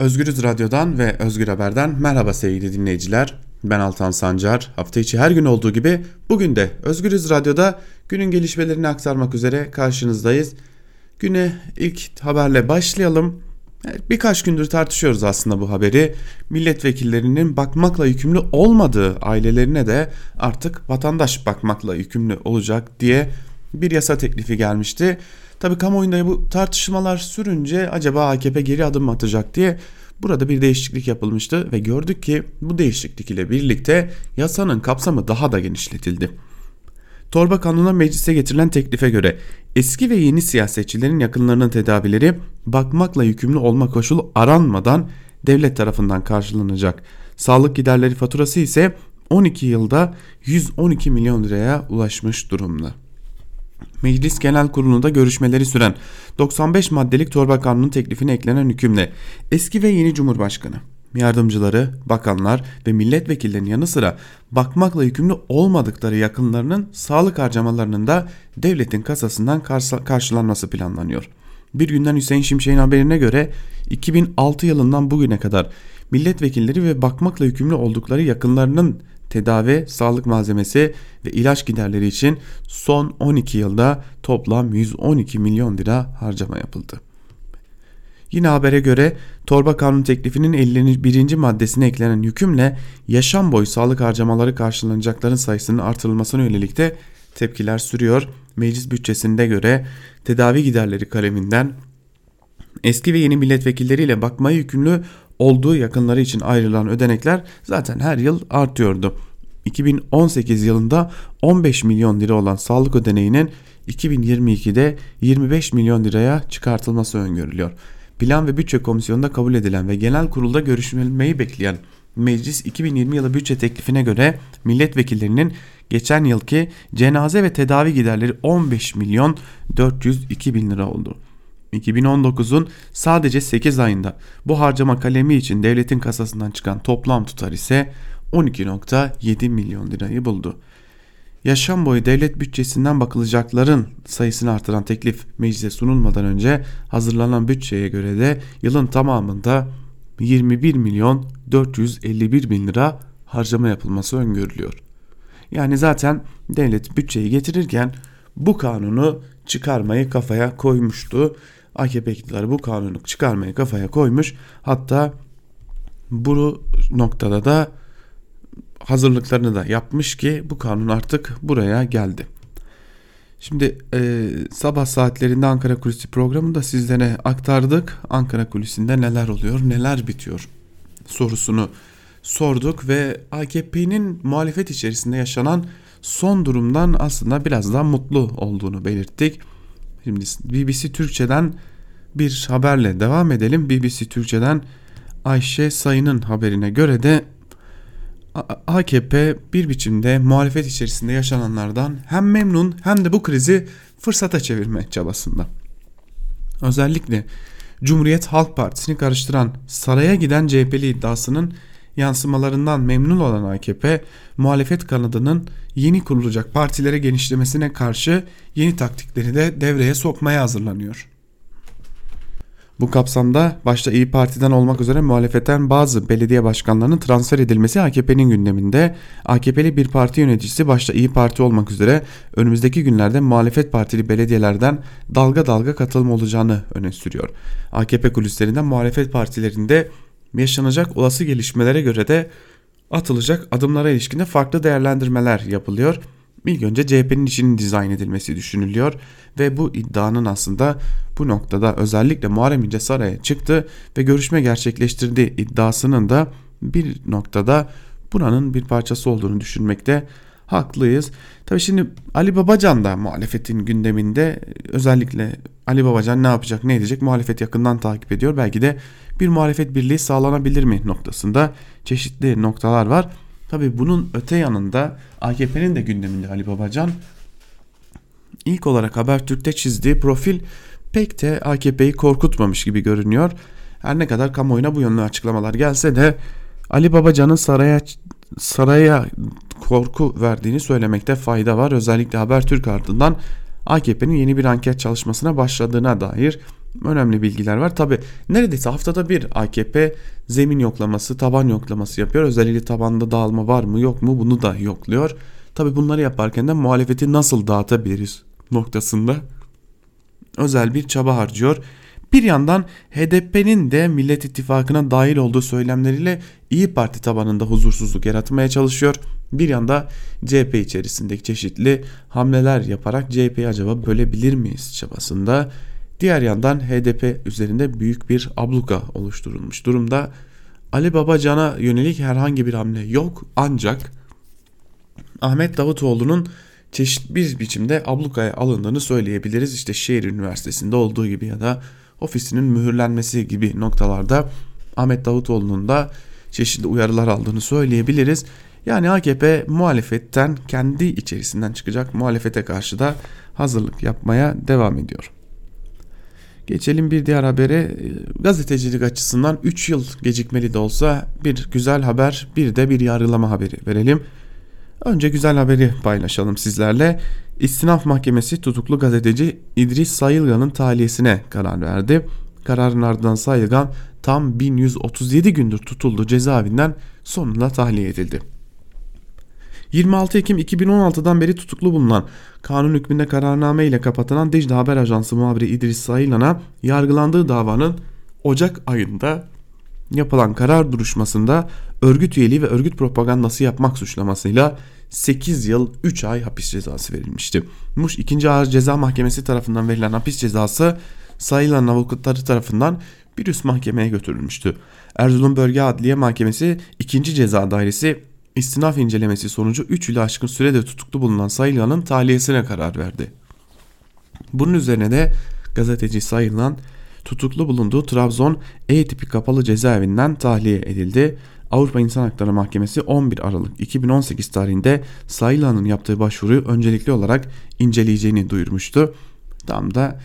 Özgürüz Radyo'dan ve Özgür Haber'den merhaba sevgili dinleyiciler. Ben Altan Sancar. Hafta içi her gün olduğu gibi bugün de Özgürüz Radyo'da günün gelişmelerini aktarmak üzere karşınızdayız. Güne ilk haberle başlayalım. Birkaç gündür tartışıyoruz aslında bu haberi. Milletvekillerinin bakmakla yükümlü olmadığı ailelerine de artık vatandaş bakmakla yükümlü olacak diye bir yasa teklifi gelmişti. Tabi kamuoyunda bu tartışmalar sürünce acaba AKP geri adım mı atacak diye burada bir değişiklik yapılmıştı ve gördük ki bu değişiklik ile birlikte yasanın kapsamı daha da genişletildi. Torba kanuna meclise getirilen teklife göre eski ve yeni siyasetçilerin yakınlarının tedavileri bakmakla yükümlü olma koşulu aranmadan devlet tarafından karşılanacak. Sağlık giderleri faturası ise 12 yılda 112 milyon liraya ulaşmış durumda. Meclis Genel Kurulu'nda görüşmeleri süren 95 maddelik torba kanunun teklifine eklenen hükümle eski ve yeni Cumhurbaşkanı, yardımcıları, bakanlar ve milletvekillerinin yanı sıra bakmakla yükümlü olmadıkları yakınlarının sağlık harcamalarının da devletin kasasından karşılanması planlanıyor. Bir günden Hüseyin Şimşek'in haberine göre 2006 yılından bugüne kadar milletvekilleri ve bakmakla yükümlü oldukları yakınlarının tedavi, sağlık malzemesi ve ilaç giderleri için son 12 yılda toplam 112 milyon lira harcama yapıldı. Yine habere göre torba kanun teklifinin 51. maddesine eklenen hükümle yaşam boyu sağlık harcamaları karşılanacakların sayısının artırılmasına yönelik de tepkiler sürüyor. Meclis bütçesinde göre tedavi giderleri kaleminden eski ve yeni milletvekilleriyle bakmaya yükümlü olduğu yakınları için ayrılan ödenekler zaten her yıl artıyordu. 2018 yılında 15 milyon lira olan sağlık ödeneğinin 2022'de 25 milyon liraya çıkartılması öngörülüyor. Plan ve Bütçe Komisyonu'nda kabul edilen ve genel kurulda görüşülmeyi bekleyen Meclis 2020 yılı bütçe teklifine göre milletvekillerinin geçen yılki cenaze ve tedavi giderleri 15 milyon 402 bin lira oldu. 2019'un sadece 8 ayında bu harcama kalemi için devletin kasasından çıkan toplam tutar ise 12.7 milyon lirayı buldu. Yaşam boyu devlet bütçesinden bakılacakların sayısını artıran teklif meclise sunulmadan önce hazırlanan bütçeye göre de yılın tamamında 21 milyon 451 bin lira harcama yapılması öngörülüyor. Yani zaten devlet bütçeyi getirirken bu kanunu çıkarmayı kafaya koymuştu. AKP iktidarı bu kanunu çıkarmayı kafaya koymuş. Hatta bu noktada da hazırlıklarını da yapmış ki bu kanun artık buraya geldi. Şimdi e, sabah saatlerinde Ankara Kulisi programında sizlere aktardık. Ankara Kulisi'nde neler oluyor, neler bitiyor sorusunu sorduk ve AKP'nin muhalefet içerisinde yaşanan son durumdan aslında biraz daha mutlu olduğunu belirttik. Şimdi BBC Türkçe'den bir haberle devam edelim. BBC Türkçe'den Ayşe Sayın'ın haberine göre de AKP bir biçimde muhalefet içerisinde yaşananlardan hem memnun hem de bu krizi fırsata çevirme çabasında. Özellikle Cumhuriyet Halk Partisi'ni karıştıran saraya giden CHP'li iddiasının yansımalarından memnun olan AKP, muhalefet kanadının yeni kurulacak partilere genişlemesine karşı yeni taktikleri de devreye sokmaya hazırlanıyor. Bu kapsamda başta İyi Parti'den olmak üzere muhalefetten bazı belediye başkanlarının transfer edilmesi AKP'nin gündeminde. AKP'li bir parti yöneticisi başta İyi Parti olmak üzere önümüzdeki günlerde muhalefet partili belediyelerden dalga dalga katılım olacağını öne sürüyor. AKP kulislerinden muhalefet partilerinde yaşanacak olası gelişmelere göre de atılacak adımlara ilişkinde farklı değerlendirmeler yapılıyor. İlk önce CHP'nin işinin dizayn edilmesi düşünülüyor ve bu iddianın aslında bu noktada özellikle Muharrem İnce saraya çıktı ve görüşme gerçekleştirdiği iddiasının da bir noktada buranın bir parçası olduğunu düşünmekte haklıyız. Tabii şimdi Ali Babacan da muhalefetin gündeminde özellikle Ali Babacan ne yapacak ne edecek muhalefet yakından takip ediyor. Belki de bir muhalefet birliği sağlanabilir mi noktasında çeşitli noktalar var. Tabi bunun öte yanında AKP'nin de gündeminde Ali Babacan ilk olarak Habertürk'te çizdiği profil pek de AKP'yi korkutmamış gibi görünüyor. Her ne kadar kamuoyuna bu yönlü açıklamalar gelse de Ali Babacan'ın saraya saraya korku verdiğini söylemekte fayda var. Özellikle Habertürk ardından AKP'nin yeni bir anket çalışmasına başladığına dair önemli bilgiler var. Tabi neredeyse haftada bir AKP zemin yoklaması, taban yoklaması yapıyor. Özellikle tabanda dağılma var mı yok mu bunu da yokluyor. Tabi bunları yaparken de muhalefeti nasıl dağıtabiliriz noktasında özel bir çaba harcıyor. Bir yandan HDP'nin de Millet İttifakı'na dahil olduğu söylemleriyle İyi Parti tabanında huzursuzluk yaratmaya çalışıyor. Bir yanda CHP içerisindeki çeşitli hamleler yaparak CHP'yi acaba bölebilir miyiz çabasında. Diğer yandan HDP üzerinde büyük bir abluka oluşturulmuş durumda. Ali Babacan'a yönelik herhangi bir hamle yok ancak Ahmet Davutoğlu'nun çeşitli bir biçimde ablukaya alındığını söyleyebiliriz. İşte şehir üniversitesinde olduğu gibi ya da ofisinin mühürlenmesi gibi noktalarda Ahmet Davutoğlu'nun da çeşitli uyarılar aldığını söyleyebiliriz. Yani AKP muhalefetten kendi içerisinden çıkacak muhalefete karşı da hazırlık yapmaya devam ediyor. Geçelim bir diğer habere. Gazetecilik açısından 3 yıl gecikmeli de olsa bir güzel haber bir de bir yargılama haberi verelim. Önce güzel haberi paylaşalım sizlerle. İstinaf Mahkemesi tutuklu gazeteci İdris Sayılgan'ın tahliyesine karar verdi. Kararın ardından Sayılgan tam 1137 gündür tutuldu cezaevinden sonunda tahliye edildi. 26 Ekim 2016'dan beri tutuklu bulunan kanun hükmünde kararname ile kapatılan Dicle Haber Ajansı muhabiri İdris Sayılan'a yargılandığı davanın Ocak ayında yapılan karar duruşmasında örgüt üyeliği ve örgüt propagandası yapmak suçlamasıyla 8 yıl 3 ay hapis cezası verilmişti. Muş 2. Ağır Ceza Mahkemesi tarafından verilen hapis cezası sayılan avukatları tarafından bir üst mahkemeye götürülmüştü. Erzurum Bölge Adliye Mahkemesi 2. Ceza Dairesi istinaf incelemesi sonucu 3 yılı aşkın sürede tutuklu bulunan Sayılan'ın tahliyesine karar verdi. Bunun üzerine de gazeteci Sayılan tutuklu bulunduğu Trabzon E tipi kapalı cezaevinden tahliye edildi. Avrupa İnsan Hakları Mahkemesi 11 Aralık 2018 tarihinde Sayılan'ın yaptığı başvuruyu öncelikli olarak inceleyeceğini duyurmuştu. Tam da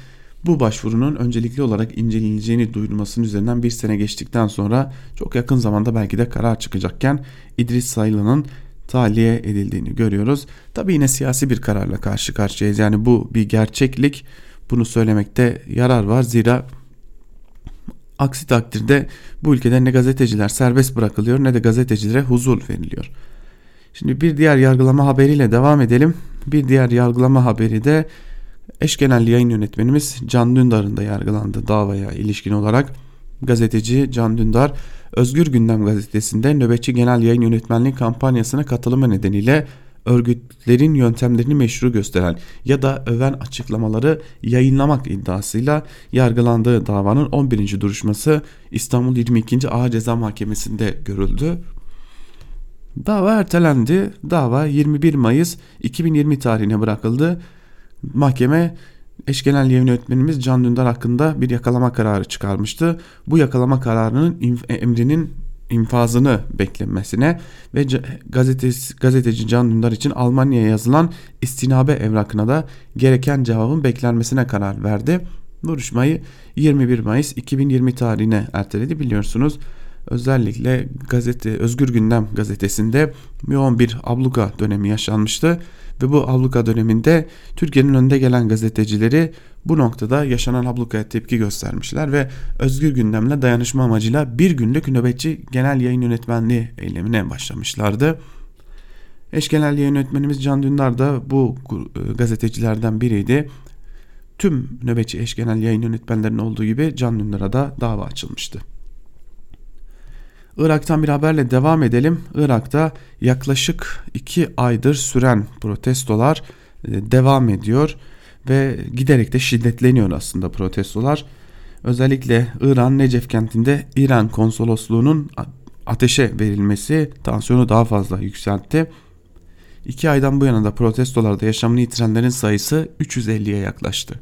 bu başvurunun öncelikli olarak inceleneceğini duyurmasının üzerinden bir sene geçtikten sonra çok yakın zamanda belki de karar çıkacakken İdris Sayılan'ın tahliye edildiğini görüyoruz. Tabi yine siyasi bir kararla karşı karşıyayız. Yani bu bir gerçeklik. Bunu söylemekte yarar var. Zira Aksi takdirde bu ülkede ne gazeteciler serbest bırakılıyor ne de gazetecilere huzur veriliyor. Şimdi bir diğer yargılama haberiyle devam edelim. Bir diğer yargılama haberi de eş genel yayın yönetmenimiz Can Dündar'ın da yargılandı davaya ilişkin olarak. Gazeteci Can Dündar Özgür Gündem gazetesinde nöbetçi genel yayın yönetmenliği kampanyasına katılımı nedeniyle örgütlerin yöntemlerini meşru gösteren ya da öven açıklamaları yayınlamak iddiasıyla yargılandığı davanın 11. duruşması İstanbul 22. Ağır Ceza Mahkemesi'nde görüldü. Dava ertelendi. Dava 21 Mayıs 2020 tarihine bırakıldı. Mahkeme eş genel yayın yönetmenimiz Can Dündar hakkında bir yakalama kararı çıkarmıştı. Bu yakalama kararının emrinin infazını beklenmesine ve gazetesi, gazeteci Can Dündar için Almanya'ya yazılan istinabe evrakına da gereken cevabın beklenmesine karar verdi. Duruşmayı 21 Mayıs 2020 tarihine erteledi biliyorsunuz. Özellikle gazete Özgür Gündem gazetesinde yoğun bir abluka dönemi yaşanmıştı ve bu abluka döneminde Türkiye'nin önde gelen gazetecileri bu noktada yaşanan ablukaya tepki göstermişler ve özgür gündemle dayanışma amacıyla bir günlük nöbetçi genel yayın yönetmenliği eylemine başlamışlardı. Eş genel yayın yönetmenimiz Can Dündar da bu e, gazetecilerden biriydi. Tüm nöbetçi eş genel yayın yönetmenlerinin olduğu gibi Can Dündar'a da dava açılmıştı. Irak'tan bir haberle devam edelim. Irak'ta yaklaşık 2 aydır süren protestolar e, devam ediyor ve giderek de şiddetleniyor aslında protestolar. Özellikle İran Necef kentinde İran konsolosluğunun ateşe verilmesi tansiyonu daha fazla yükseltti. İki aydan bu yana da protestolarda yaşamını yitirenlerin sayısı 350'ye yaklaştı.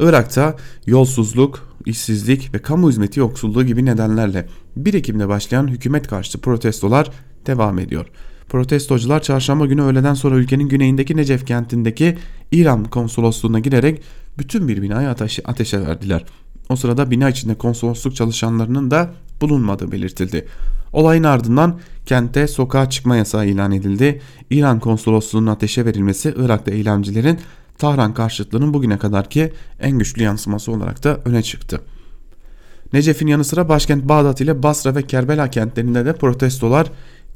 Irak'ta yolsuzluk, işsizlik ve kamu hizmeti yoksulluğu gibi nedenlerle 1 Ekim'de başlayan hükümet karşıtı protestolar devam ediyor. Protestocular çarşamba günü öğleden sonra ülkenin güneyindeki Necef kentindeki İran konsolosluğuna girerek bütün bir binayı ateşe, ateşe verdiler. O sırada bina içinde konsolosluk çalışanlarının da bulunmadığı belirtildi. Olayın ardından kente sokağa çıkma yasağı ilan edildi. İran konsolosluğunun ateşe verilmesi Irak'ta eylemcilerin Tahran karşıtlığının bugüne kadarki en güçlü yansıması olarak da öne çıktı. Necef'in yanı sıra başkent Bağdat ile Basra ve Kerbela kentlerinde de protestolar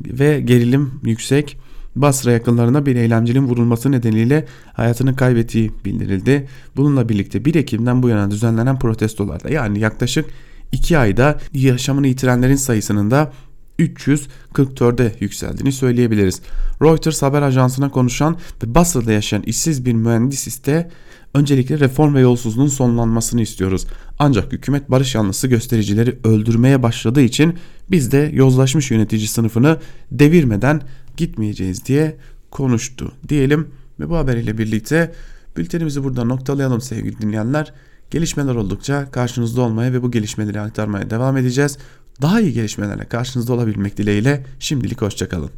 ve gerilim yüksek. Basra yakınlarına bir eylemcinin vurulması nedeniyle hayatını kaybettiği bildirildi. Bununla birlikte 1 Ekim'den bu yana düzenlenen protestolarda yani yaklaşık 2 ayda yaşamını yitirenlerin sayısının da 344'e yükseldiğini söyleyebiliriz. Reuters haber ajansına konuşan ve Basra'da yaşayan işsiz bir mühendis ise öncelikle reform ve yolsuzluğun sonlanmasını istiyoruz. Ancak hükümet barış yanlısı göstericileri öldürmeye başladığı için biz de yozlaşmış yönetici sınıfını devirmeden gitmeyeceğiz diye konuştu diyelim ve bu haberiyle birlikte bültenimizi burada noktalayalım sevgili dinleyenler. Gelişmeler oldukça karşınızda olmaya ve bu gelişmeleri aktarmaya devam edeceğiz. Daha iyi gelişmelerle karşınızda olabilmek dileğiyle şimdilik hoşçakalın.